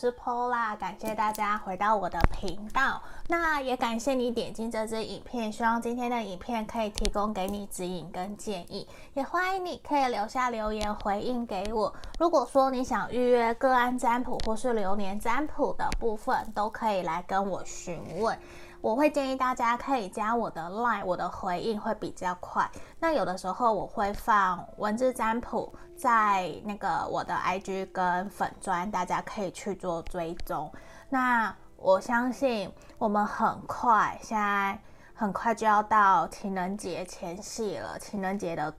是 Pola，感谢大家回到我的频道。那也感谢你点进这支影片，希望今天的影片可以提供给你指引跟建议。也欢迎你可以留下留言回应给我。如果说你想预约个案占卜或是流年占卜的部分，都可以来跟我询问。我会建议大家可以加我的 line，我的回应会比较快。那有的时候我会放文字占卜在那个我的 IG 跟粉专，大家可以去做追踪。那我相信我们很快，现在很快就要到情人节前夕了。情人节的，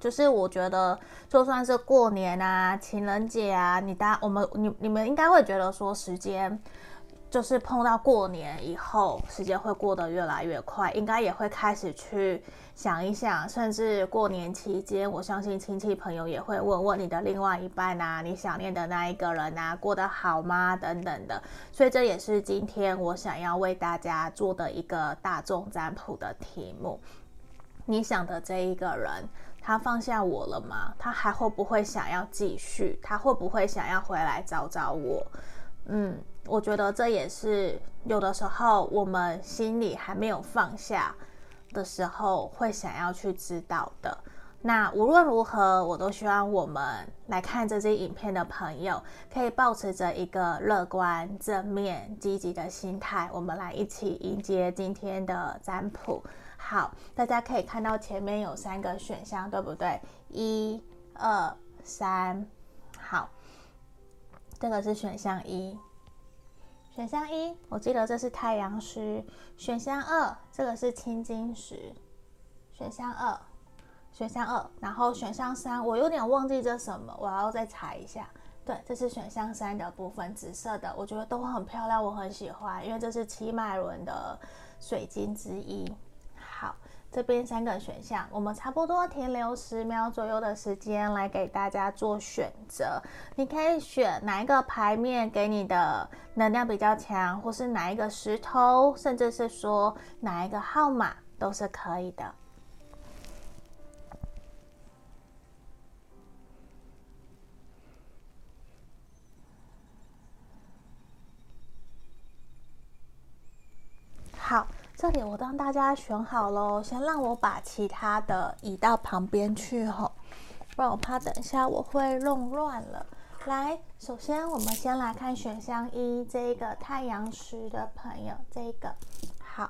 就是我觉得就算是过年啊、情人节啊，你大我们你你们应该会觉得说时间。就是碰到过年以后，时间会过得越来越快，应该也会开始去想一想，甚至过年期间，我相信亲戚朋友也会问问你的另外一半啊，你想念的那一个人啊，过得好吗？等等的。所以这也是今天我想要为大家做的一个大众占卜的题目。你想的这一个人，他放下我了吗？他还会不会想要继续？他会不会想要回来找找我？嗯。我觉得这也是有的时候我们心里还没有放下的时候，会想要去知道的。那无论如何，我都希望我们来看这支影片的朋友，可以保持着一个乐观、正面、积极的心态，我们来一起迎接今天的占卜。好，大家可以看到前面有三个选项，对不对？一、二、三。好，这个是选项一。选项一，我记得这是太阳石。选项二，这个是青金石。选项二，选项二，然后选项三，我有点忘记这什么，我要再查一下。对，这是选项三的部分，紫色的，我觉得都很漂亮，我很喜欢，因为这是七脉轮的水晶之一。这边三个选项，我们差不多停留十秒左右的时间来给大家做选择。你可以选哪一个牌面给你的能量比较强，或是哪一个石头，甚至是说哪一个号码都是可以的。这里我让大家选好喽，先让我把其他的移到旁边去吼，不然我怕等一下我会弄乱了。来，首先我们先来看选项一，这个太阳石的朋友，这个好，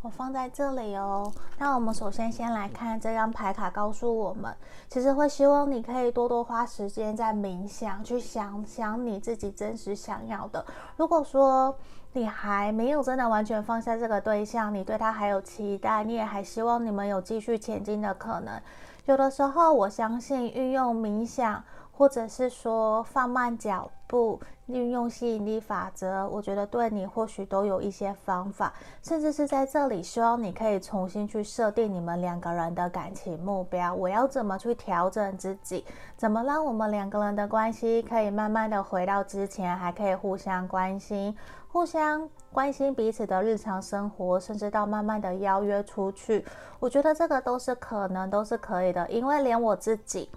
我放在这里哦。那我们首先先来看这张牌卡，告诉我们，其实会希望你可以多多花时间在冥想，去想想你自己真实想要的。如果说你还没有真的完全放下这个对象，你对他还有期待，你也还希望你们有继续前进的可能。有的时候，我相信运用冥想，或者是说放慢脚步，运用吸引力法则，我觉得对你或许都有一些方法，甚至是在这里，希望你可以重新去设定你们两个人的感情目标。我要怎么去调整自己？怎么让我们两个人的关系可以慢慢的回到之前，还可以互相关心？互相关心彼此的日常生活，甚至到慢慢的邀约出去，我觉得这个都是可能，都是可以的。因为连我自己，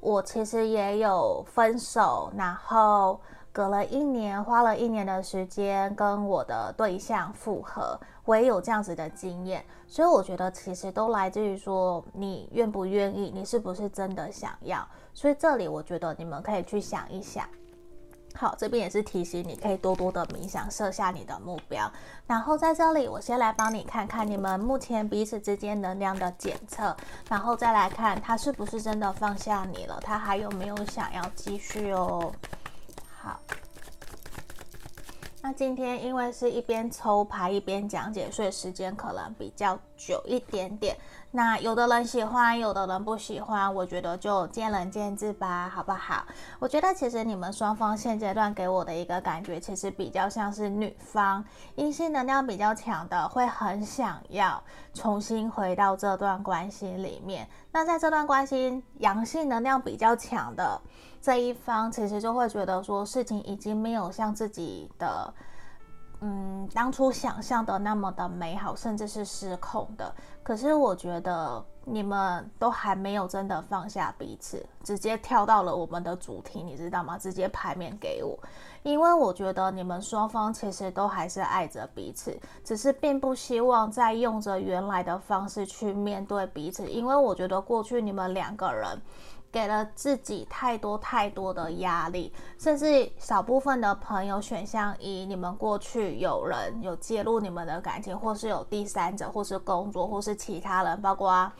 我其实也有分手，然后隔了一年，花了一年的时间跟我的对象复合，我也有这样子的经验。所以我觉得其实都来自于说你愿不愿意，你是不是真的想要。所以这里我觉得你们可以去想一想。好，这边也是提醒你，可以多多的冥想，设下你的目标。然后在这里，我先来帮你看看你们目前彼此之间能量的检测，然后再来看他是不是真的放下你了，他还有没有想要继续哦。好，那今天因为是一边抽牌一边讲解，所以时间可能比较久一点点。那有的人喜欢，有的人不喜欢，我觉得就见仁见智吧，好不好？我觉得其实你们双方现阶段给我的一个感觉，其实比较像是女方阴性能量比较强的，会很想要重新回到这段关系里面。那在这段关系阳性能量比较强的这一方，其实就会觉得说事情已经没有像自己的。嗯，当初想象的那么的美好，甚至是失控的。可是我觉得你们都还没有真的放下彼此，直接跳到了我们的主题，你知道吗？直接牌面给我，因为我觉得你们双方其实都还是爱着彼此，只是并不希望再用着原来的方式去面对彼此，因为我觉得过去你们两个人。给了自己太多太多的压力，甚至少部分的朋友选项一，你们过去有人有介入你们的感情，或是有第三者，或是工作，或是其他人，包括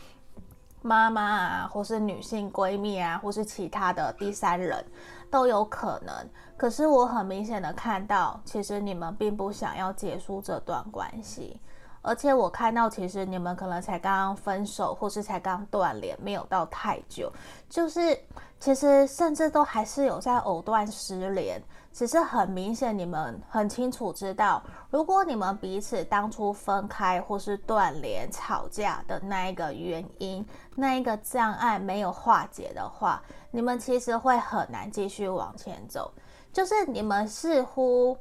妈妈啊，或是女性闺蜜啊，或是其他的第三人都有可能。可是我很明显的看到，其实你们并不想要结束这段关系。而且我看到，其实你们可能才刚刚分手，或是才刚断联，没有到太久，就是其实甚至都还是有在藕断丝连。只是很明显，你们很清楚知道，如果你们彼此当初分开或是断联、吵架的那一个原因，那一个障碍没有化解的话，你们其实会很难继续往前走。就是你们似乎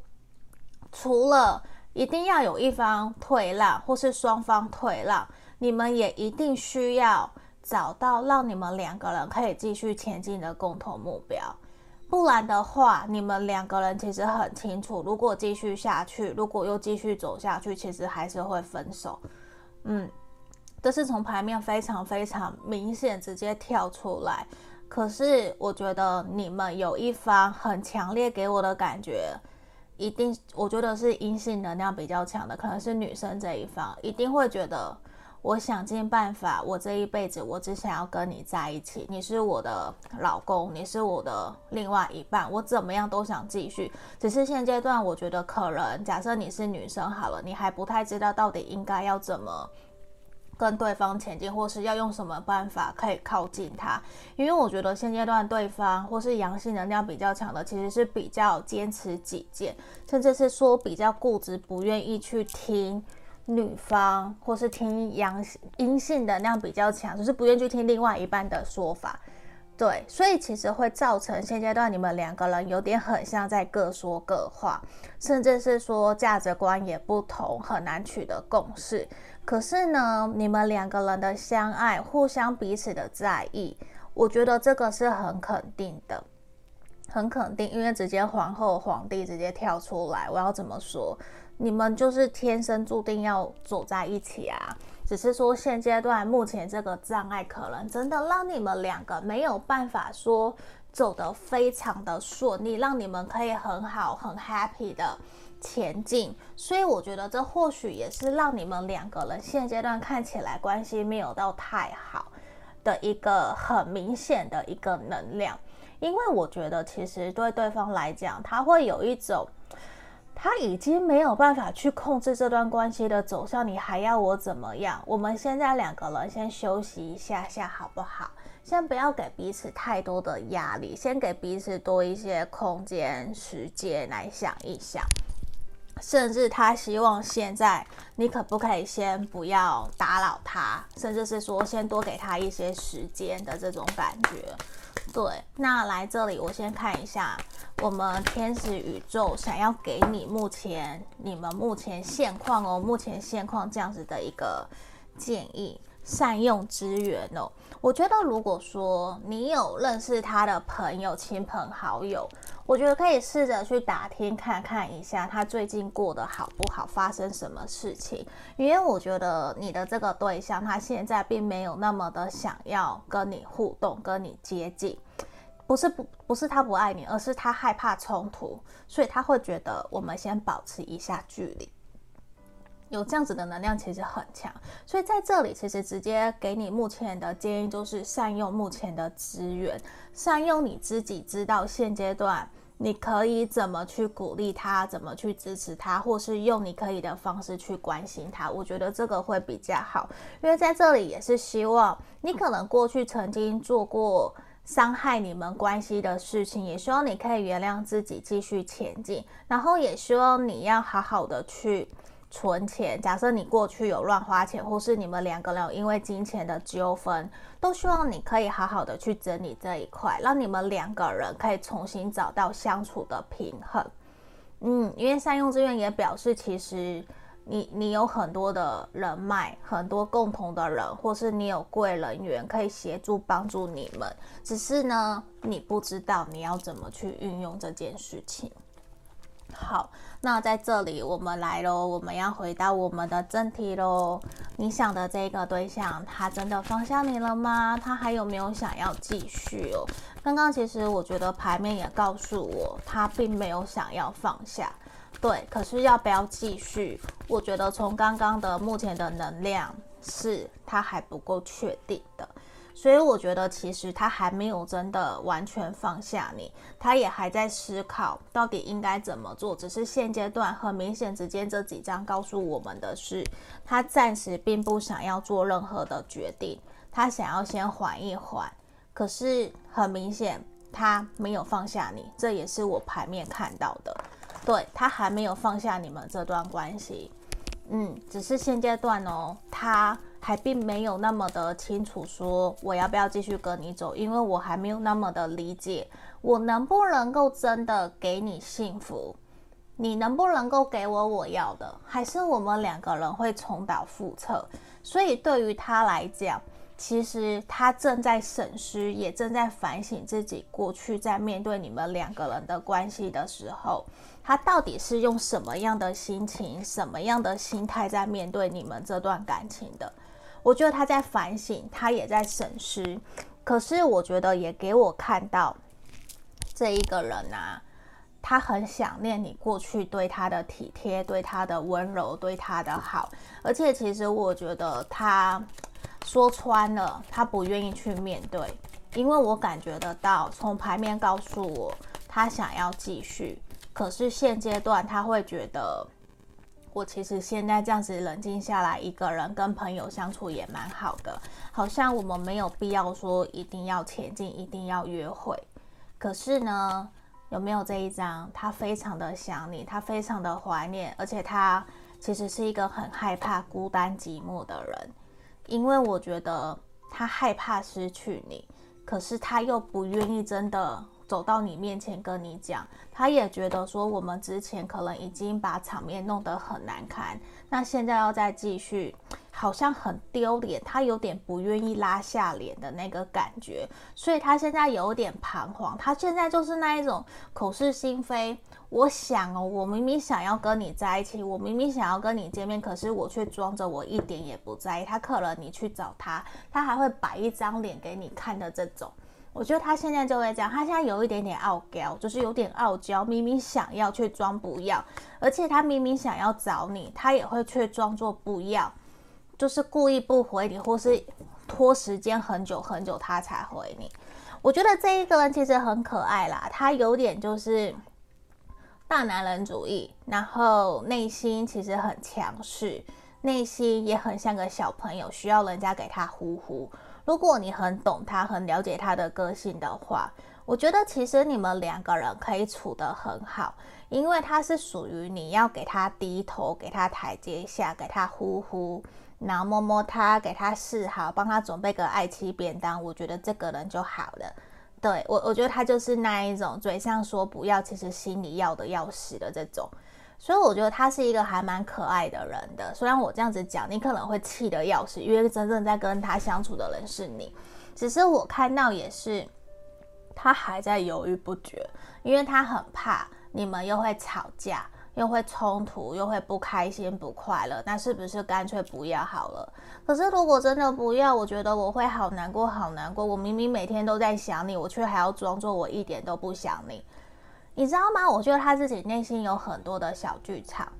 除了一定要有一方退让，或是双方退让，你们也一定需要找到让你们两个人可以继续前进的共同目标。不然的话，你们两个人其实很清楚，如果继续下去，如果又继续走下去，其实还是会分手。嗯，这是从牌面非常非常明显直接跳出来。可是我觉得你们有一方很强烈给我的感觉。一定，我觉得是阴性能量比较强的，可能是女生这一方，一定会觉得，我想尽办法，我这一辈子我只想要跟你在一起，你是我的老公，你是我的另外一半，我怎么样都想继续。只是现阶段，我觉得可能，假设你是女生好了，你还不太知道到底应该要怎么。跟对方前进，或是要用什么办法可以靠近他？因为我觉得现阶段对方或是阳性能量比较强的，其实是比较坚持己见，甚至是说比较固执，不愿意去听女方，或是听阳阴性能量比较强，就是不愿意去听另外一半的说法。对，所以其实会造成现阶段你们两个人有点很像在各说各话，甚至是说价值观也不同，很难取得共识。可是呢，你们两个人的相爱，互相彼此的在意，我觉得这个是很肯定的，很肯定，因为直接皇后、皇帝直接跳出来，我要怎么说？你们就是天生注定要走在一起啊！只是说现阶段目前这个障碍，可能真的让你们两个没有办法说走得非常的顺利，让你们可以很好、很 happy 的。前进，所以我觉得这或许也是让你们两个人现阶段看起来关系没有到太好的一个很明显的一个能量，因为我觉得其实对对方来讲，他会有一种他已经没有办法去控制这段关系的走向，你还要我怎么样？我们现在两个人先休息一下下好不好？先不要给彼此太多的压力，先给彼此多一些空间时间来想一想。甚至他希望现在你可不可以先不要打扰他，甚至是说先多给他一些时间的这种感觉。对，那来这里我先看一下我们天使宇宙想要给你目前你们目前现况哦，目前现况这样子的一个建议。善用资源哦，我觉得如果说你有认识他的朋友、亲朋好友，我觉得可以试着去打听看看一下他最近过得好不好，发生什么事情。因为我觉得你的这个对象他现在并没有那么的想要跟你互动、跟你接近，不是不不是他不爱你，而是他害怕冲突，所以他会觉得我们先保持一下距离。有这样子的能量其实很强，所以在这里其实直接给你目前的建议就是善用目前的资源，善用你自己知道现阶段你可以怎么去鼓励他，怎么去支持他，或是用你可以的方式去关心他。我觉得这个会比较好，因为在这里也是希望你可能过去曾经做过伤害你们关系的事情，也希望你可以原谅自己，继续前进，然后也希望你要好好的去。存钱，假设你过去有乱花钱，或是你们两个人因为金钱的纠纷，都希望你可以好好的去整理这一块，让你们两个人可以重新找到相处的平衡。嗯，因为善用资源也表示，其实你你有很多的人脉，很多共同的人，或是你有贵人缘可以协助帮助你们，只是呢，你不知道你要怎么去运用这件事情。好，那在这里我们来喽，我们要回到我们的正题喽。你想的这个对象，他真的放下你了吗？他还有没有想要继续哦？刚刚其实我觉得牌面也告诉我，他并没有想要放下。对，可是要不要继续？我觉得从刚刚的目前的能量是他还不够确定的，所以我觉得其实他还没有真的完全放下你，他也还在思考到底应该怎么做。只是现阶段很明显，之间这几张告诉我们的是，他暂时并不想要做任何的决定，他想要先缓一缓。可是很明显，他没有放下你，这也是我牌面看到的。对，他还没有放下你们这段关系，嗯，只是现阶段哦，他还并没有那么的清楚说我要不要继续跟你走，因为我还没有那么的理解我能不能够真的给你幸福，你能不能够给我我要的，还是我们两个人会重蹈覆辙？所以对于他来讲。其实他正在审视，也正在反省自己过去在面对你们两个人的关系的时候，他到底是用什么样的心情、什么样的心态在面对你们这段感情的？我觉得他在反省，他也在审视。可是我觉得也给我看到这一个人啊，他很想念你过去对他的体贴、对他的温柔、对他的好，而且其实我觉得他。说穿了，他不愿意去面对，因为我感觉得到，从牌面告诉我，他想要继续，可是现阶段他会觉得，我其实现在这样子冷静下来，一个人跟朋友相处也蛮好的，好像我们没有必要说一定要前进，一定要约会。可是呢，有没有这一张？他非常的想你，他非常的怀念，而且他其实是一个很害怕孤单寂寞的人。因为我觉得他害怕失去你，可是他又不愿意真的走到你面前跟你讲。他也觉得说我们之前可能已经把场面弄得很难堪，那现在要再继续，好像很丢脸。他有点不愿意拉下脸的那个感觉，所以他现在有点彷徨。他现在就是那一种口是心非。我想哦，我明明想要跟你在一起，我明明想要跟你见面，可是我却装着我一点也不在意。他可能你去找他，他还会摆一张脸给你看的这种。我觉得他现在就会这样，他现在有一点点傲娇，就是有点傲娇，明明想要却装不要，而且他明明想要找你，他也会却装作不要，就是故意不回你，或是拖时间很久很久他才回你。我觉得这一个人其实很可爱啦，他有点就是。大男人主义，然后内心其实很强势，内心也很像个小朋友，需要人家给他呼呼。如果你很懂他，很了解他的个性的话，我觉得其实你们两个人可以处得很好，因为他是属于你要给他低头，给他台阶下，给他呼呼，然后摸摸他，给他示好，帮他准备个爱妻便当，我觉得这个人就好了。对我，我觉得他就是那一种嘴上说不要，其实心里要的要死的这种，所以我觉得他是一个还蛮可爱的人的。虽然我这样子讲，你可能会气得要死，因为真正在跟他相处的人是你。只是我看到也是，他还在犹豫不决，因为他很怕你们又会吵架。又会冲突，又会不开心、不快乐，那是不是干脆不要好了？可是如果真的不要，我觉得我会好难过，好难过。我明明每天都在想你，我却还要装作我一点都不想你，你知道吗？我觉得他自己内心有很多的小剧场，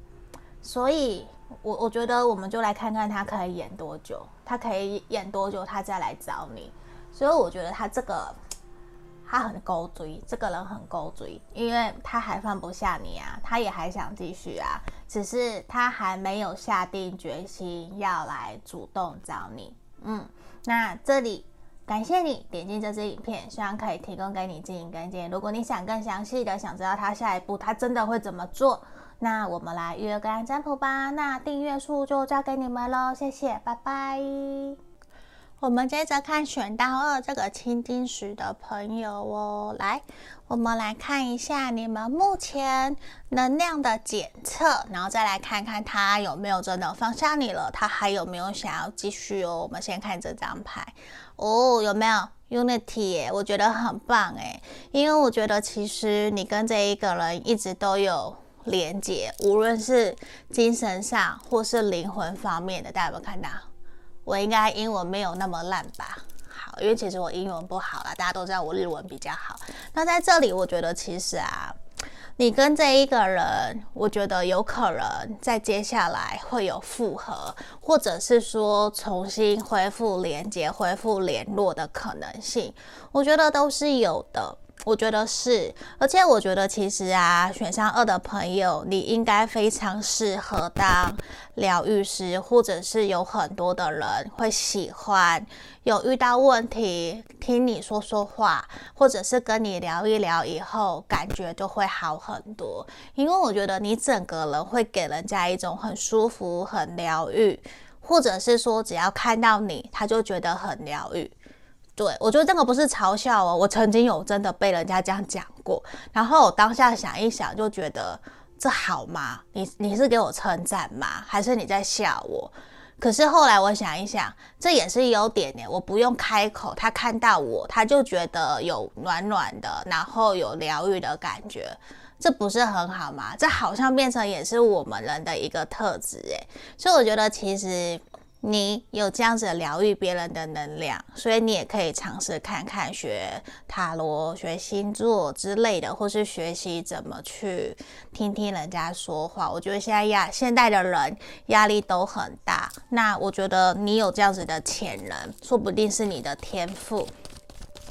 所以我我觉得我们就来看看他可以演多久，他可以演多久，他再来找你。所以我觉得他这个。他很勾追，这个人很勾追，因为他还放不下你啊，他也还想继续啊，只是他还没有下定决心要来主动找你。嗯，那这里感谢你点进这支影片，希望可以提供给你指引跟建议。如果你想更详细的想知道他下一步他真的会怎么做，那我们来预约个案占卜吧。那订阅数就交给你们喽，谢谢，拜拜。我们接着看选到二这个青金石的朋友哦，来，我们来看一下你们目前能量的检测，然后再来看看他有没有真的放下你了，他还有没有想要继续哦。我们先看这张牌哦，有没有 Unity？我觉得很棒诶，因为我觉得其实你跟这一个人一直都有连接，无论是精神上或是灵魂方面的，大家有没有看到？我应该英文没有那么烂吧？好，因为其实我英文不好啦，大家都知道我日文比较好。那在这里，我觉得其实啊，你跟这一个人，我觉得有可能在接下来会有复合，或者是说重新恢复连接、恢复联络的可能性，我觉得都是有的。我觉得是，而且我觉得其实啊，选项二的朋友，你应该非常适合当疗愈师，或者是有很多的人会喜欢有遇到问题听你说说话，或者是跟你聊一聊以后，感觉就会好很多。因为我觉得你整个人会给人家一种很舒服、很疗愈，或者是说只要看到你，他就觉得很疗愈。对，我觉得这个不是嘲笑哦，我曾经有真的被人家这样讲过，然后我当下想一想，就觉得这好吗？你你是给我称赞吗？还是你在笑我？可是后来我想一想，这也是优点呢，我不用开口，他看到我，他就觉得有暖暖的，然后有疗愈的感觉，这不是很好吗？这好像变成也是我们人的一个特质诶，所以我觉得其实。你有这样子疗愈别人的能量，所以你也可以尝试看看学塔罗、学星座之类的，或是学习怎么去听听人家说话。我觉得现在压现代的人压力都很大，那我觉得你有这样子的潜能，说不定是你的天赋。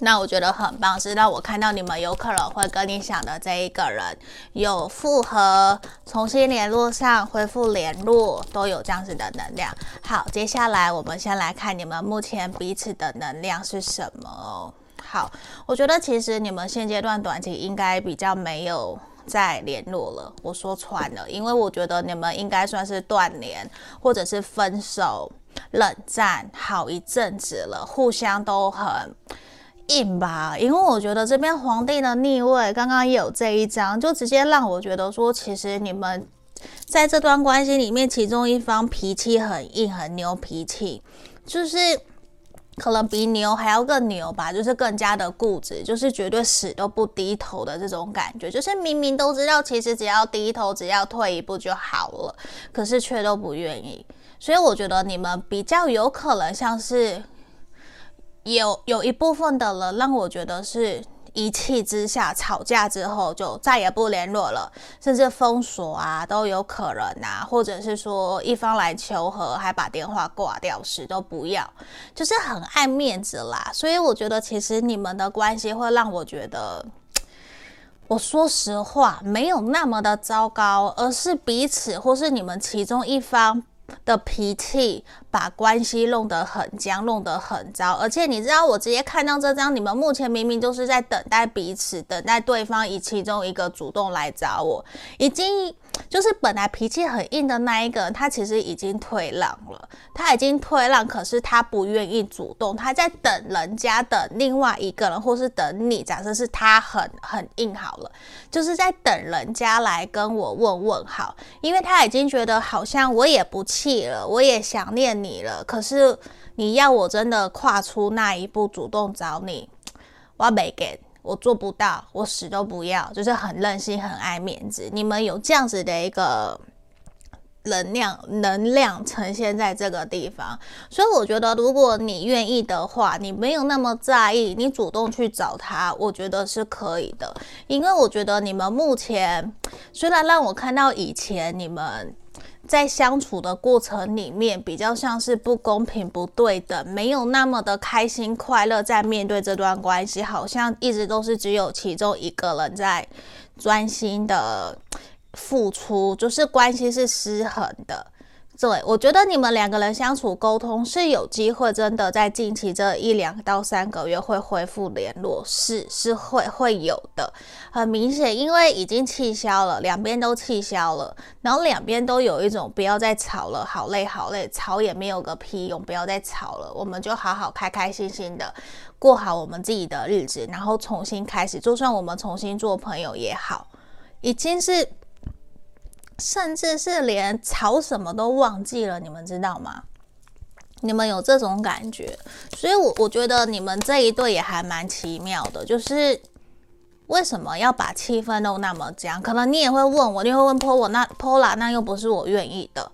那我觉得很棒，是让我看到你们有可能会跟你想的这一个人有复合、重新联络上、恢复联络，都有这样子的能量。好，接下来我们先来看你们目前彼此的能量是什么。好，我觉得其实你们现阶段短期应该比较没有再联络了。我说穿了，因为我觉得你们应该算是断联，或者是分手、冷战好一阵子了，互相都很。硬吧，因为我觉得这边皇帝的逆位刚刚也有这一张，就直接让我觉得说，其实你们在这段关系里面，其中一方脾气很硬，很牛脾气，就是可能比牛还要更牛吧，就是更加的固执，就是绝对死都不低头的这种感觉，就是明明都知道，其实只要低头，只要退一步就好了，可是却都不愿意，所以我觉得你们比较有可能像是。有有一部分的人让我觉得是一气之下吵架之后就再也不联络了，甚至封锁啊都有可能啊，或者是说一方来求和还把电话挂掉，时都不要，就是很爱面子啦。所以我觉得其实你们的关系会让我觉得，我说实话没有那么的糟糕，而是彼此或是你们其中一方。的脾气把关系弄得很僵，弄得很糟。而且你知道，我直接看到这张，你们目前明明就是在等待彼此，等待对方以其中一个主动来找我，已经。就是本来脾气很硬的那一个，他其实已经退让了，他已经退让，可是他不愿意主动，他在等人家，等另外一个人，或是等你。假设是他很很硬好了，就是在等人家来跟我问问好，因为他已经觉得好像我也不气了，我也想念你了，可是你要我真的跨出那一步，主动找你，我没给。我做不到，我死都不要，就是很任性，很爱面子。你们有这样子的一个能量，能量呈现在这个地方，所以我觉得，如果你愿意的话，你没有那么在意，你主动去找他，我觉得是可以的。因为我觉得你们目前虽然让我看到以前你们。在相处的过程里面，比较像是不公平、不对等，没有那么的开心快乐。在面对这段关系，好像一直都是只有其中一个人在专心的付出，就是关系是失衡的。对，我觉得你们两个人相处沟通是有机会，真的在近期这一两到三个月会恢复联络，是是会会有的，很明显，因为已经气消了，两边都气消了，然后两边都有一种不要再吵了，好累好累，吵也没有个屁用，不要再吵了，我们就好好开开心心的过好我们自己的日子，然后重新开始，就算我们重新做朋友也好，已经是。甚至是连吵什么都忘记了，你们知道吗？你们有这种感觉，所以我我觉得你们这一对也还蛮奇妙的，就是为什么要把气氛弄那么僵？可能你也会问我，你会问 Paula，那 Pola 那又不是我愿意的。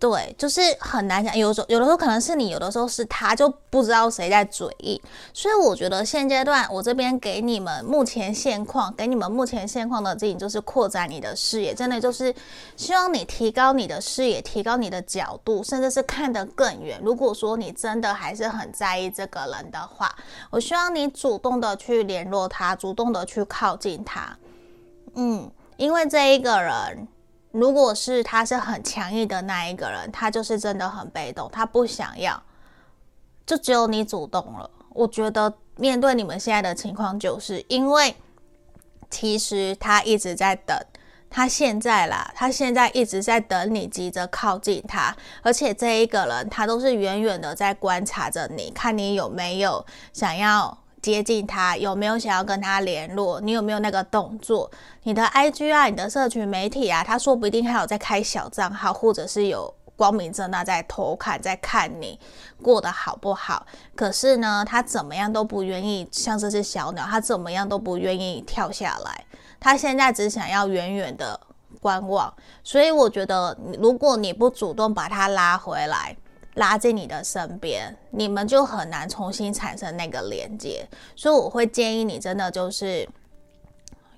对，就是很难讲。有时候，有的时候可能是你，有的时候是他，就不知道谁在嘴硬。所以我觉得现阶段我这边给你们目前现况，给你们目前现况的指引就是扩展你的视野，真的就是希望你提高你的视野，提高你的角度，甚至是看得更远。如果说你真的还是很在意这个人的话，我希望你主动的去联络他，主动的去靠近他。嗯，因为这一个人。如果是他是很强硬的那一个人，他就是真的很被动，他不想要，就只有你主动了。我觉得面对你们现在的情况，就是因为其实他一直在等，他现在啦，他现在一直在等你急着靠近他，而且这一个人他都是远远的在观察着你，看你有没有想要。接近他，有没有想要跟他联络？你有没有那个动作？你的 IG 啊，你的社群媒体啊，他说不定还有在开小账号，或者是有光明正大在偷看，在看你过得好不好。可是呢，他怎么样都不愿意，像这只小鸟，他怎么样都不愿意跳下来。他现在只想要远远的观望。所以我觉得，如果你不主动把他拉回来，拉进你的身边，你们就很难重新产生那个连接，所以我会建议你真的就是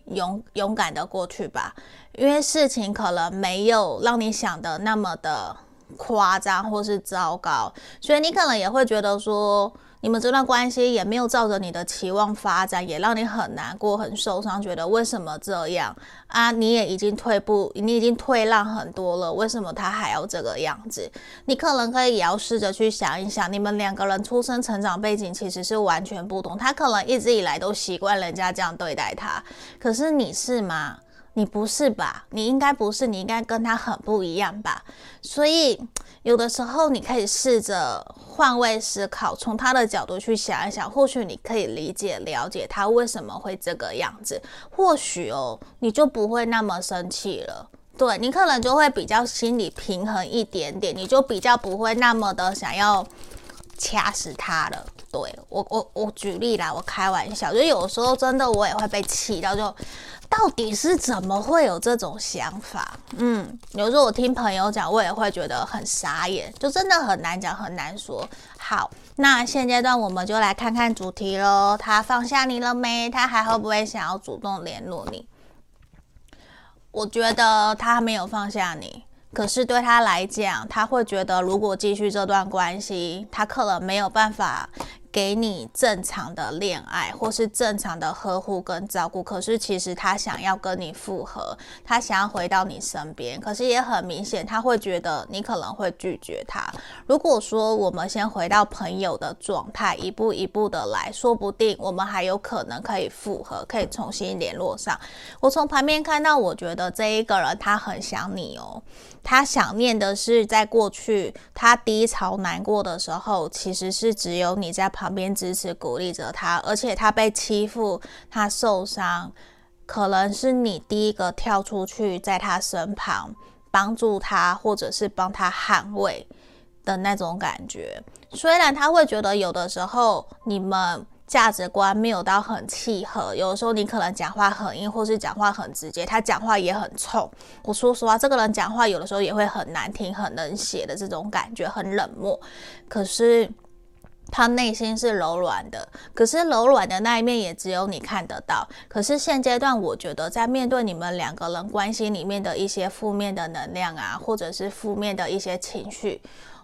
勇勇敢的过去吧，因为事情可能没有让你想的那么的夸张或是糟糕，所以你可能也会觉得说。你们这段关系也没有照着你的期望发展，也让你很难过、很受伤，觉得为什么这样啊？你也已经退步，你已经退让很多了，为什么他还要这个样子？你可能可以也要试着去想一想，你们两个人出生、成长背景其实是完全不同。他可能一直以来都习惯人家这样对待他，可是你是吗？你不是吧？你应该不是，你应该跟他很不一样吧？所以有的时候你可以试着换位思考，从他的角度去想一想，或许你可以理解、了解他为什么会这个样子。或许哦，你就不会那么生气了。对，你可能就会比较心理平衡一点点，你就比较不会那么的想要掐死他了。对，我，我，我举例啦，我开玩笑，就有时候真的我也会被气到，就到底是怎么会有这种想法？嗯，有时候我听朋友讲，我也会觉得很傻眼，就真的很难讲，很难说。好，那现阶段我们就来看看主题喽。他放下你了没？他还会不会想要主动联络你？我觉得他没有放下你。可是对他来讲，他会觉得如果继续这段关系，他可能没有办法。给你正常的恋爱，或是正常的呵护跟照顾，可是其实他想要跟你复合，他想要回到你身边，可是也很明显，他会觉得你可能会拒绝他。如果说我们先回到朋友的状态，一步一步的来，说不定我们还有可能可以复合，可以重新联络上。我从旁边看到，我觉得这一个人他很想你哦。他想念的是，在过去他低潮难过的时候，其实是只有你在旁旁边支持鼓励着他，而且他被欺负，他受伤，可能是你第一个跳出去，在他身旁帮助他，或者是帮他捍卫的那种感觉。虽然他会觉得有的时候你们。价值观没有到很契合，有的时候你可能讲话很硬，或是讲话很直接，他讲话也很冲。我说实话，这个人讲话有的时候也会很难听、很冷血的这种感觉，很冷漠。可是他内心是柔软的，可是柔软的那一面也只有你看得到。可是现阶段，我觉得在面对你们两个人关系里面的一些负面的能量啊，或者是负面的一些情绪。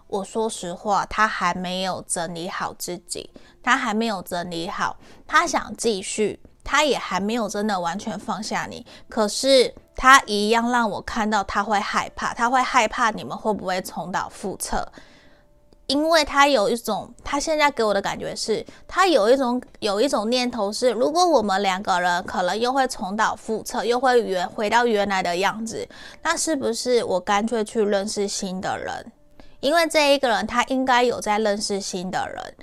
我说实话，他还没有整理好自己，他还没有整理好，他想继续，他也还没有真的完全放下你。可是他一样让我看到他会害怕，他会害怕你们会不会重蹈覆辙。因为他有一种，他现在给我的感觉是，他有一种有一种念头是，如果我们两个人可能又会重蹈覆辙，又会原回到原来的样子，那是不是我干脆去认识新的人？因为这一个人他应该有在认识新的人，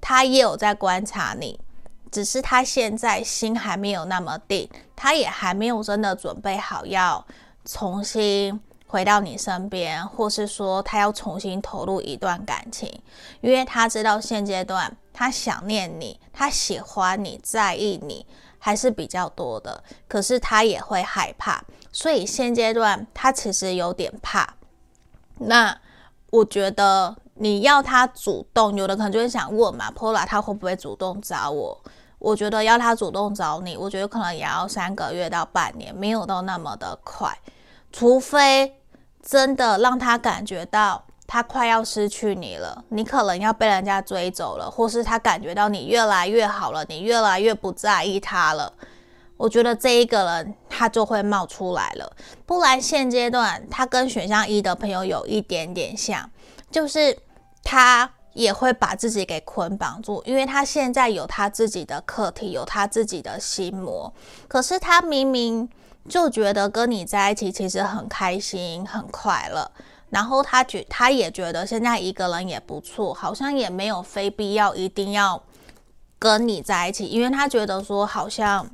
他也有在观察你，只是他现在心还没有那么定，他也还没有真的准备好要重新。回到你身边，或是说他要重新投入一段感情，因为他知道现阶段他想念你，他喜欢你，在意你还是比较多的。可是他也会害怕，所以现阶段他其实有点怕。那我觉得你要他主动，有的可能就会想问嘛，Pola 他会不会主动找我？我觉得要他主动找你，我觉得可能也要三个月到半年，没有到那么的快，除非。真的让他感觉到他快要失去你了，你可能要被人家追走了，或是他感觉到你越来越好了，你越来越不在意他了。我觉得这一个人他就会冒出来了，不然现阶段他跟选项一的朋友有一点点像，就是他也会把自己给捆绑住，因为他现在有他自己的课题，有他自己的心魔，可是他明明。就觉得跟你在一起其实很开心、很快乐，然后他觉他也觉得现在一个人也不错，好像也没有非必要一定要跟你在一起，因为他觉得说好像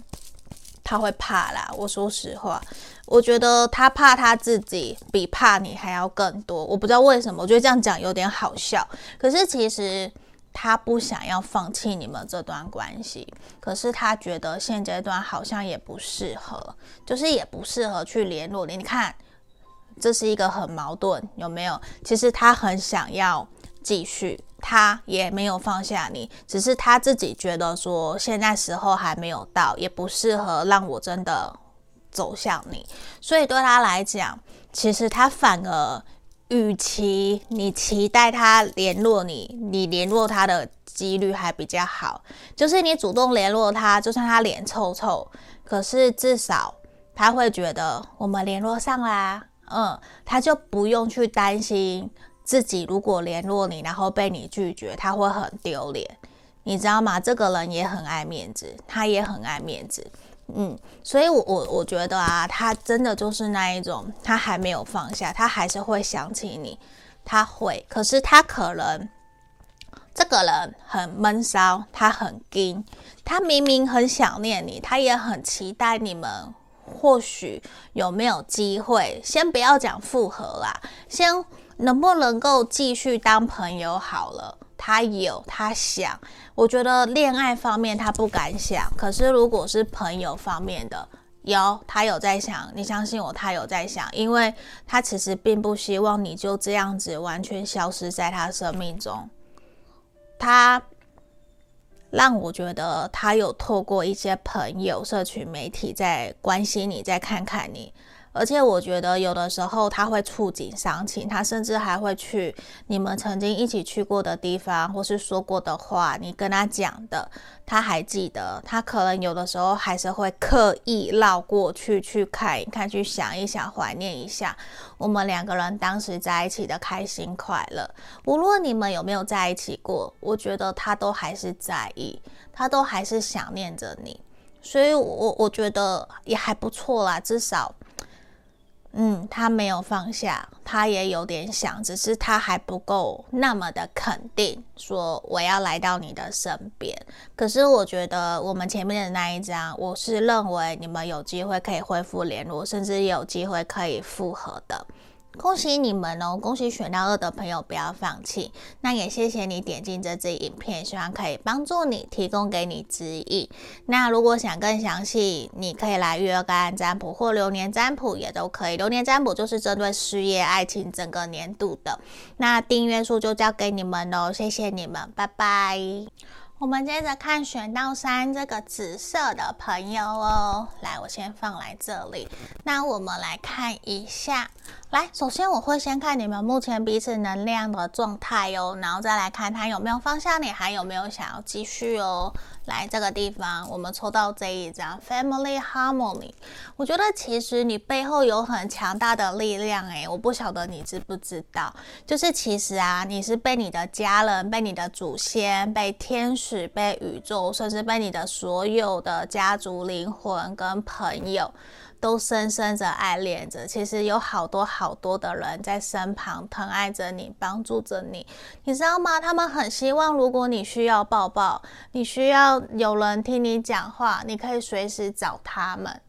他会怕啦。我说实话，我觉得他怕他自己比怕你还要更多。我不知道为什么，我觉得这样讲有点好笑，可是其实。他不想要放弃你们这段关系，可是他觉得现阶段好像也不适合，就是也不适合去联络你。你看，这是一个很矛盾，有没有？其实他很想要继续，他也没有放下你，只是他自己觉得说现在时候还没有到，也不适合让我真的走向你。所以对他来讲，其实他反而。与其你期待他联络你，你联络他的几率还比较好。就是你主动联络他，就算他脸臭臭，可是至少他会觉得我们联络上啦，嗯，他就不用去担心自己如果联络你，然后被你拒绝，他会很丢脸。你知道吗？这个人也很爱面子，他也很爱面子。嗯，所以我，我我觉得啊，他真的就是那一种，他还没有放下，他还是会想起你，他会，可是他可能这个人很闷骚，他很硬，他明明很想念你，他也很期待你们，或许有没有机会，先不要讲复合啦，先能不能够继续当朋友好了。他有，他想，我觉得恋爱方面他不敢想，可是如果是朋友方面的，有，他有在想，你相信我，他有在想，因为他其实并不希望你就这样子完全消失在他生命中，他让我觉得他有透过一些朋友、社群媒体在关心你，在看看你。而且我觉得有的时候他会触景伤情，他甚至还会去你们曾经一起去过的地方，或是说过的话，你跟他讲的，他还记得。他可能有的时候还是会刻意绕过去去看一看，去想一想，怀念一下我们两个人当时在一起的开心快乐。无论你们有没有在一起过，我觉得他都还是在意，他都还是想念着你。所以我，我觉得也还不错啦，至少。嗯，他没有放下，他也有点想，只是他还不够那么的肯定，说我要来到你的身边。可是我觉得我们前面的那一张，我是认为你们有机会可以恢复联络，甚至有机会可以复合的。恭喜你们哦！恭喜选到二的朋友不要放弃。那也谢谢你点进这支影片，希望可以帮助你，提供给你指引。那如果想更详细，你可以来预约个案占卜或流年占卜也都可以。流年占卜就是针对事业、爱情整个年度的。那订阅数就交给你们喽，谢谢你们，拜拜。我们接着看选到三这个紫色的朋友哦，来，我先放来这里。那我们来看一下，来，首先我会先看你们目前彼此能量的状态哦，然后再来看他有没有方向你，还有没有想要继续哦。来这个地方，我们抽到这一张 Family Harmony。我觉得其实你背后有很强大的力量诶，我不晓得你知不知道，就是其实啊，你是被你的家人、被你的祖先、被天使、被宇宙，甚至被你的所有的家族灵魂跟朋友。都深深的爱恋着，其实有好多好多的人在身旁疼爱着你，帮助着你，你知道吗？他们很希望，如果你需要抱抱，你需要有人听你讲话，你可以随时找他们。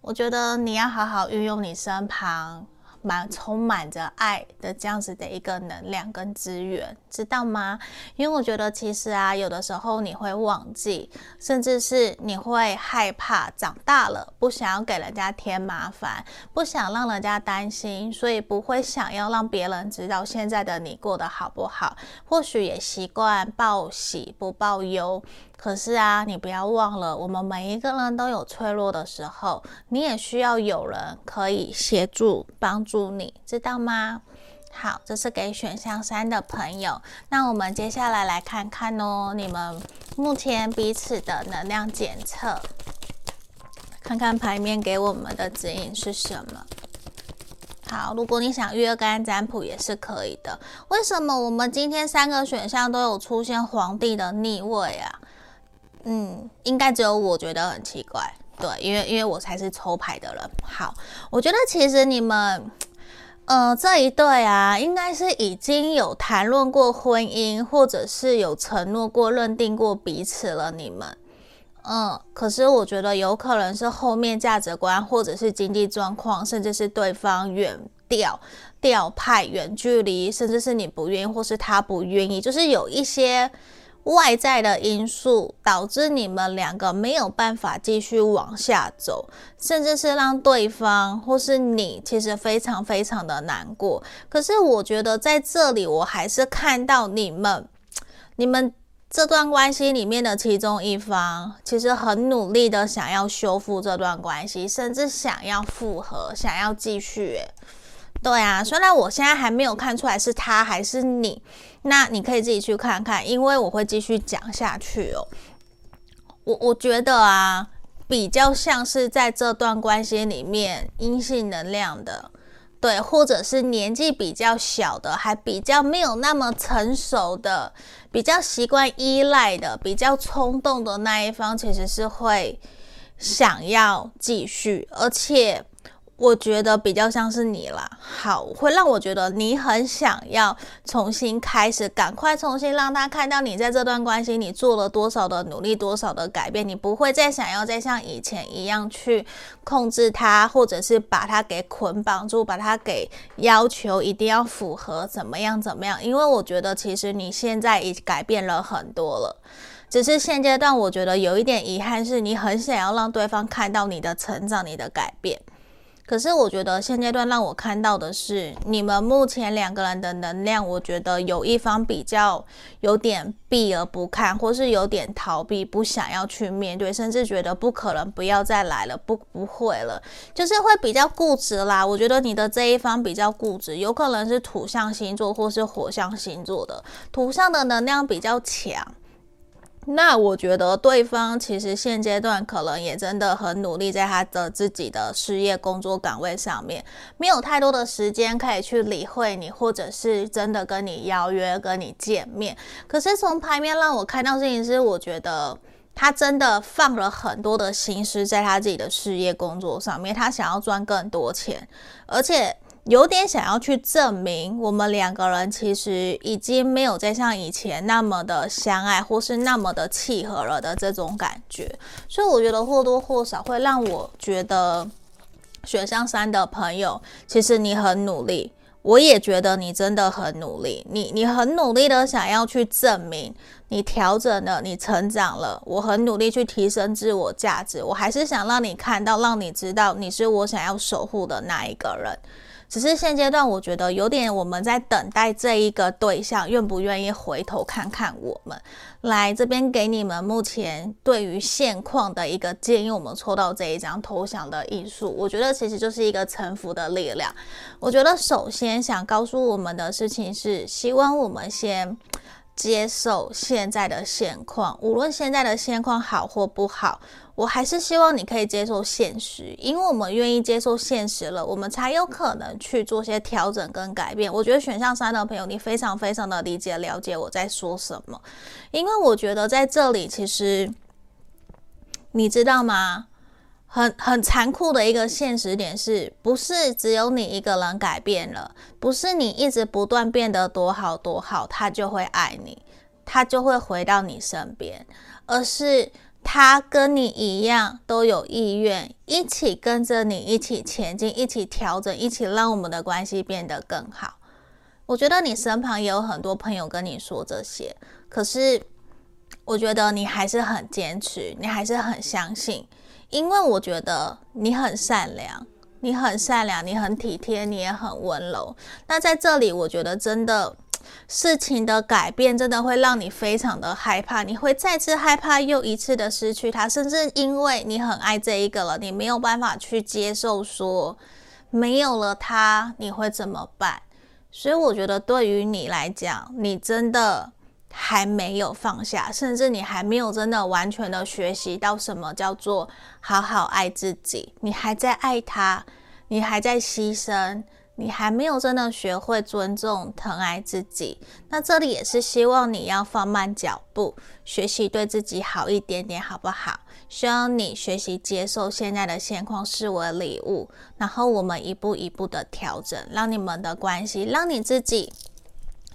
我觉得你要好好运用你身旁。满充满着爱的这样子的一个能量跟资源，知道吗？因为我觉得其实啊，有的时候你会忘记，甚至是你会害怕长大了，不想要给人家添麻烦，不想让人家担心，所以不会想要让别人知道现在的你过得好不好。或许也习惯报喜不报忧。可是啊，你不要忘了，我们每一个人都有脆弱的时候，你也需要有人可以协助帮助你，知道吗？好，这是给选项三的朋友。那我们接下来来看看哦，你们目前彼此的能量检测，看看牌面给我们的指引是什么。好，如果你想约个案占卜也是可以的。为什么我们今天三个选项都有出现皇帝的逆位啊？嗯，应该只有我觉得很奇怪，对，因为因为我才是抽牌的人。好，我觉得其实你们，呃，这一对啊，应该是已经有谈论过婚姻，或者是有承诺过、认定过彼此了。你们，嗯，可是我觉得有可能是后面价值观，或者是经济状况，甚至是对方远调、调派、远距离，甚至是你不愿意，或是他不愿意，就是有一些。外在的因素导致你们两个没有办法继续往下走，甚至是让对方或是你其实非常非常的难过。可是我觉得在这里，我还是看到你们，你们这段关系里面的其中一方，其实很努力的想要修复这段关系，甚至想要复合，想要继续。对啊，虽然我现在还没有看出来是他还是你，那你可以自己去看看，因为我会继续讲下去哦。我我觉得啊，比较像是在这段关系里面阴性能量的，对，或者是年纪比较小的，还比较没有那么成熟的，比较习惯依赖的，比较冲动的那一方，其实是会想要继续，而且。我觉得比较像是你啦，好，会让我觉得你很想要重新开始，赶快重新让他看到你在这段关系你做了多少的努力，多少的改变，你不会再想要再像以前一样去控制他，或者是把他给捆绑住，把他给要求一定要符合怎么样怎么样，因为我觉得其实你现在已经改变了很多了，只是现阶段我觉得有一点遗憾是你很想要让对方看到你的成长，你的改变。可是我觉得现阶段让我看到的是，你们目前两个人的能量，我觉得有一方比较有点避而不看，或是有点逃避，不想要去面对，甚至觉得不可能，不要再来了，不不会了，就是会比较固执啦。我觉得你的这一方比较固执，有可能是土象星座或是火象星座的，土象的能量比较强。那我觉得对方其实现阶段可能也真的很努力，在他的自己的事业工作岗位上面，没有太多的时间可以去理会你，或者是真的跟你邀约跟你见面。可是从牌面让我看到事情是，我觉得他真的放了很多的心思在他自己的事业工作上面，他想要赚更多钱，而且。有点想要去证明，我们两个人其实已经没有再像以前那么的相爱，或是那么的契合了的这种感觉。所以我觉得或多或少会让我觉得，选项三的朋友，其实你很努力，我也觉得你真的很努力。你你很努力的想要去证明，你调整了，你成长了。我很努力去提升自我价值，我还是想让你看到，让你知道你是我想要守护的那一个人。只是现阶段我觉得有点我们在等待这一个对象愿不愿意回头看看我们。来这边给你们目前对于现况的一个建议。我们抽到这一张投降的艺术，我觉得其实就是一个臣服的力量。我觉得首先想告诉我们的事情是，希望我们先。接受现在的现况，无论现在的现况好或不好，我还是希望你可以接受现实，因为我们愿意接受现实了，我们才有可能去做些调整跟改变。我觉得选项三的朋友，你非常非常的理解了解我在说什么，因为我觉得在这里，其实你知道吗？很很残酷的一个现实点是，不是只有你一个人改变了，不是你一直不断变得多好多好，他就会爱你，他就会回到你身边，而是他跟你一样都有意愿一起跟着你一起前进，一起调整，一起让我们的关系变得更好。我觉得你身旁也有很多朋友跟你说这些，可是我觉得你还是很坚持，你还是很相信。因为我觉得你很善良，你很善良，你很体贴，你也很温柔。那在这里，我觉得真的 事情的改变，真的会让你非常的害怕，你会再次害怕又一次的失去他，甚至因为你很爱这一个了，你没有办法去接受说没有了他你会怎么办。所以我觉得对于你来讲，你真的。还没有放下，甚至你还没有真的完全的学习到什么叫做好好爱自己。你还在爱他，你还在牺牲，你还没有真的学会尊重、疼爱自己。那这里也是希望你要放慢脚步，学习对自己好一点点，好不好？希望你学习接受现在的现况视为礼物，然后我们一步一步的调整，让你们的关系，让你自己。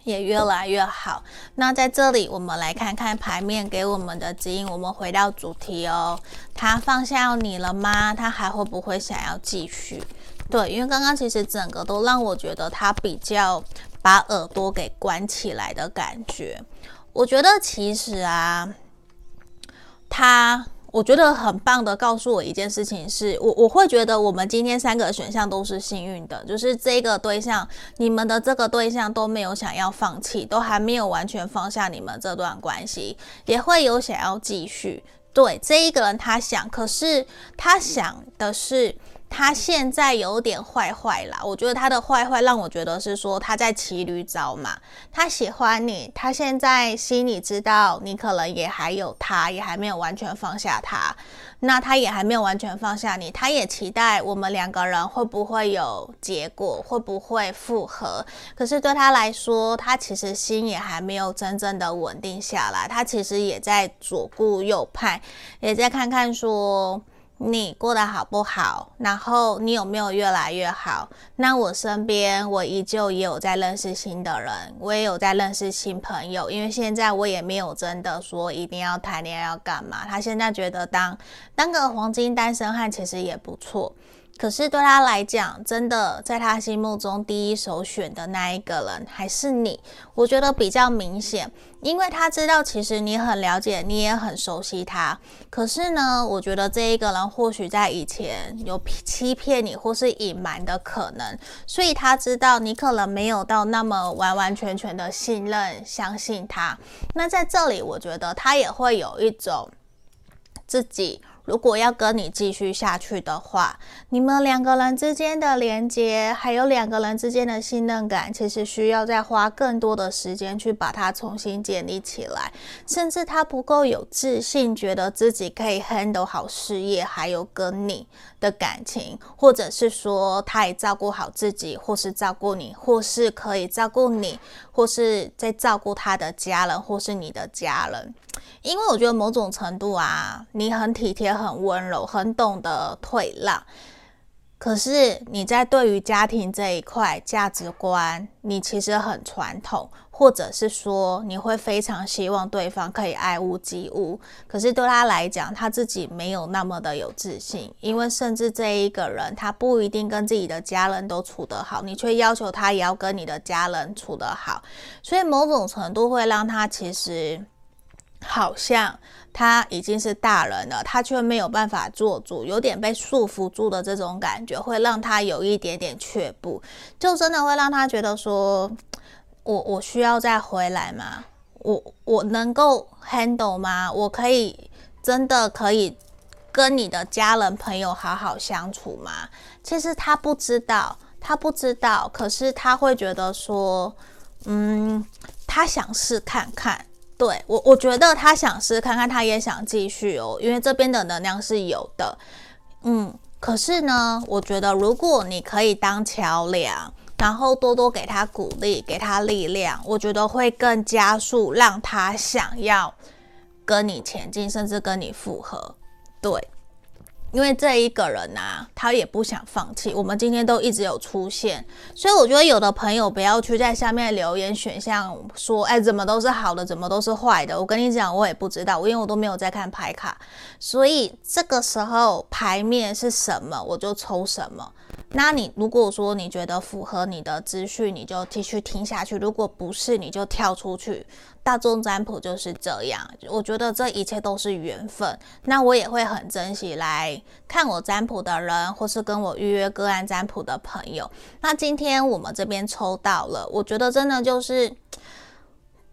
也越来越好。那在这里，我们来看看牌面给我们的指引。我们回到主题哦，他放下你了吗？他还会不会想要继续？对，因为刚刚其实整个都让我觉得他比较把耳朵给关起来的感觉。我觉得其实啊，他。我觉得很棒的，告诉我一件事情是，我我会觉得我们今天三个选项都是幸运的，就是这个对象，你们的这个对象都没有想要放弃，都还没有完全放下你们这段关系，也会有想要继续。对，这一个人他想，可是他想的是。他现在有点坏坏啦，我觉得他的坏坏让我觉得是说他在骑驴找马。他喜欢你，他现在心里知道你可能也还有他，也还没有完全放下他。那他也还没有完全放下你，他也期待我们两个人会不会有结果，会不会复合。可是对他来说，他其实心也还没有真正的稳定下来，他其实也在左顾右盼，也在看看说。你过得好不好？然后你有没有越来越好？那我身边我依旧也有在认识新的人，我也有在认识新朋友。因为现在我也没有真的说一定要谈恋爱要干嘛。他现在觉得当当个黄金单身汉其实也不错。可是对他来讲，真的在他心目中第一首选的那一个人还是你。我觉得比较明显，因为他知道其实你很了解，你也很熟悉他。可是呢，我觉得这一个人或许在以前有欺骗你或是隐瞒的可能，所以他知道你可能没有到那么完完全全的信任、相信他。那在这里，我觉得他也会有一种自己。如果要跟你继续下去的话，你们两个人之间的连接，还有两个人之间的信任感，其实需要再花更多的时间去把它重新建立起来。甚至他不够有自信，觉得自己可以 handle 好事业，还有跟你的感情，或者是说他也照顾好自己，或是照顾你，或是可以照顾你，或是在照顾他的家人，或是你的家人。因为我觉得某种程度啊，你很体贴、很温柔、很懂得退让，可是你在对于家庭这一块价值观，你其实很传统，或者是说你会非常希望对方可以爱屋及乌。可是对他来讲，他自己没有那么的有自信，因为甚至这一个人他不一定跟自己的家人都处得好，你却要求他也要跟你的家人处得好，所以某种程度会让他其实。好像他已经是大人了，他却没有办法做主，有点被束缚住的这种感觉，会让他有一点点却步，就真的会让他觉得说，我我需要再回来吗？我我能够 handle 吗？我可以真的可以跟你的家人朋友好好相处吗？其实他不知道，他不知道，可是他会觉得说，嗯，他想试看看。对，我，我觉得他想试看看，他也想继续哦，因为这边的能量是有的。嗯，可是呢，我觉得如果你可以当桥梁。然后多多给他鼓励，给他力量，我觉得会更加速，让他想要跟你前进，甚至跟你复合。对，因为这一个人啊，他也不想放弃。我们今天都一直有出现，所以我觉得有的朋友不要去在下面留言选项说，哎，怎么都是好的，怎么都是坏的。我跟你讲，我也不知道，因为我都没有在看牌卡，所以这个时候牌面是什么，我就抽什么。那你如果说你觉得符合你的资讯，你就继续听下去；如果不是，你就跳出去。大众占卜就是这样，我觉得这一切都是缘分。那我也会很珍惜来看我占卜的人，或是跟我预约个案占卜的朋友。那今天我们这边抽到了，我觉得真的就是。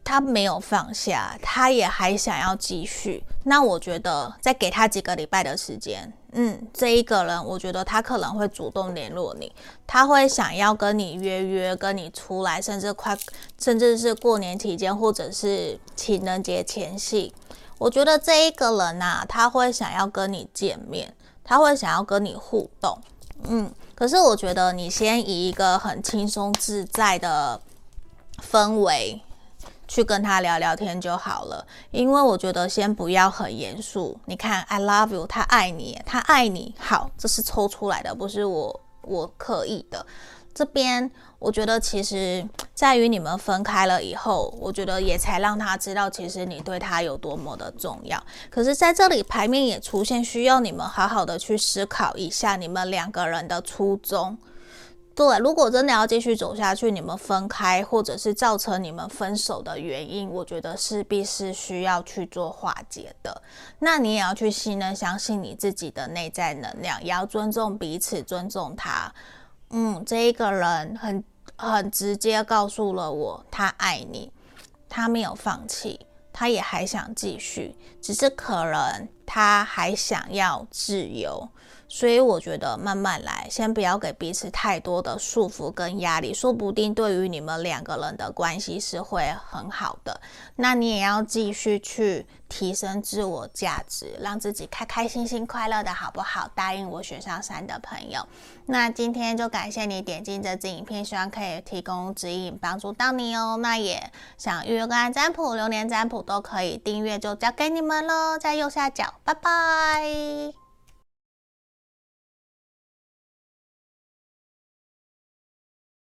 他没有放下，他也还想要继续。那我觉得再给他几个礼拜的时间，嗯，这一个人，我觉得他可能会主动联络你，他会想要跟你约约，跟你出来，甚至快，甚至是过年期间，或者是情人节前夕。我觉得这一个人呐、他会想要跟你见面，他会想要跟你互动，嗯。可是我觉得你先以一个很轻松自在的氛围。去跟他聊聊天就好了，因为我觉得先不要很严肃。你看，I love you，他爱你，他爱你。好，这是抽出来的，不是我我刻意的。这边我觉得其实在于你们分开了以后，我觉得也才让他知道，其实你对他有多么的重要。可是在这里牌面也出现，需要你们好好的去思考一下你们两个人的初衷。对，如果真的要继续走下去，你们分开，或者是造成你们分手的原因，我觉得势必是需要去做化解的。那你也要去信任、相信你自己的内在能量，也要尊重彼此，尊重他。嗯，这一个人很很直接告诉了我，他爱你，他没有放弃，他也还想继续，只是可能他还想要自由。所以我觉得慢慢来，先不要给彼此太多的束缚跟压力，说不定对于你们两个人的关系是会很好的。那你也要继续去提升自我价值，让自己开开心心、快乐的，好不好？答应我选上三的朋友。那今天就感谢你点进这支影片，希望可以提供指引，帮助到你哦。那也想预约个占卜、流年占卜都可以订阅，就交给你们喽，在右下角。拜拜。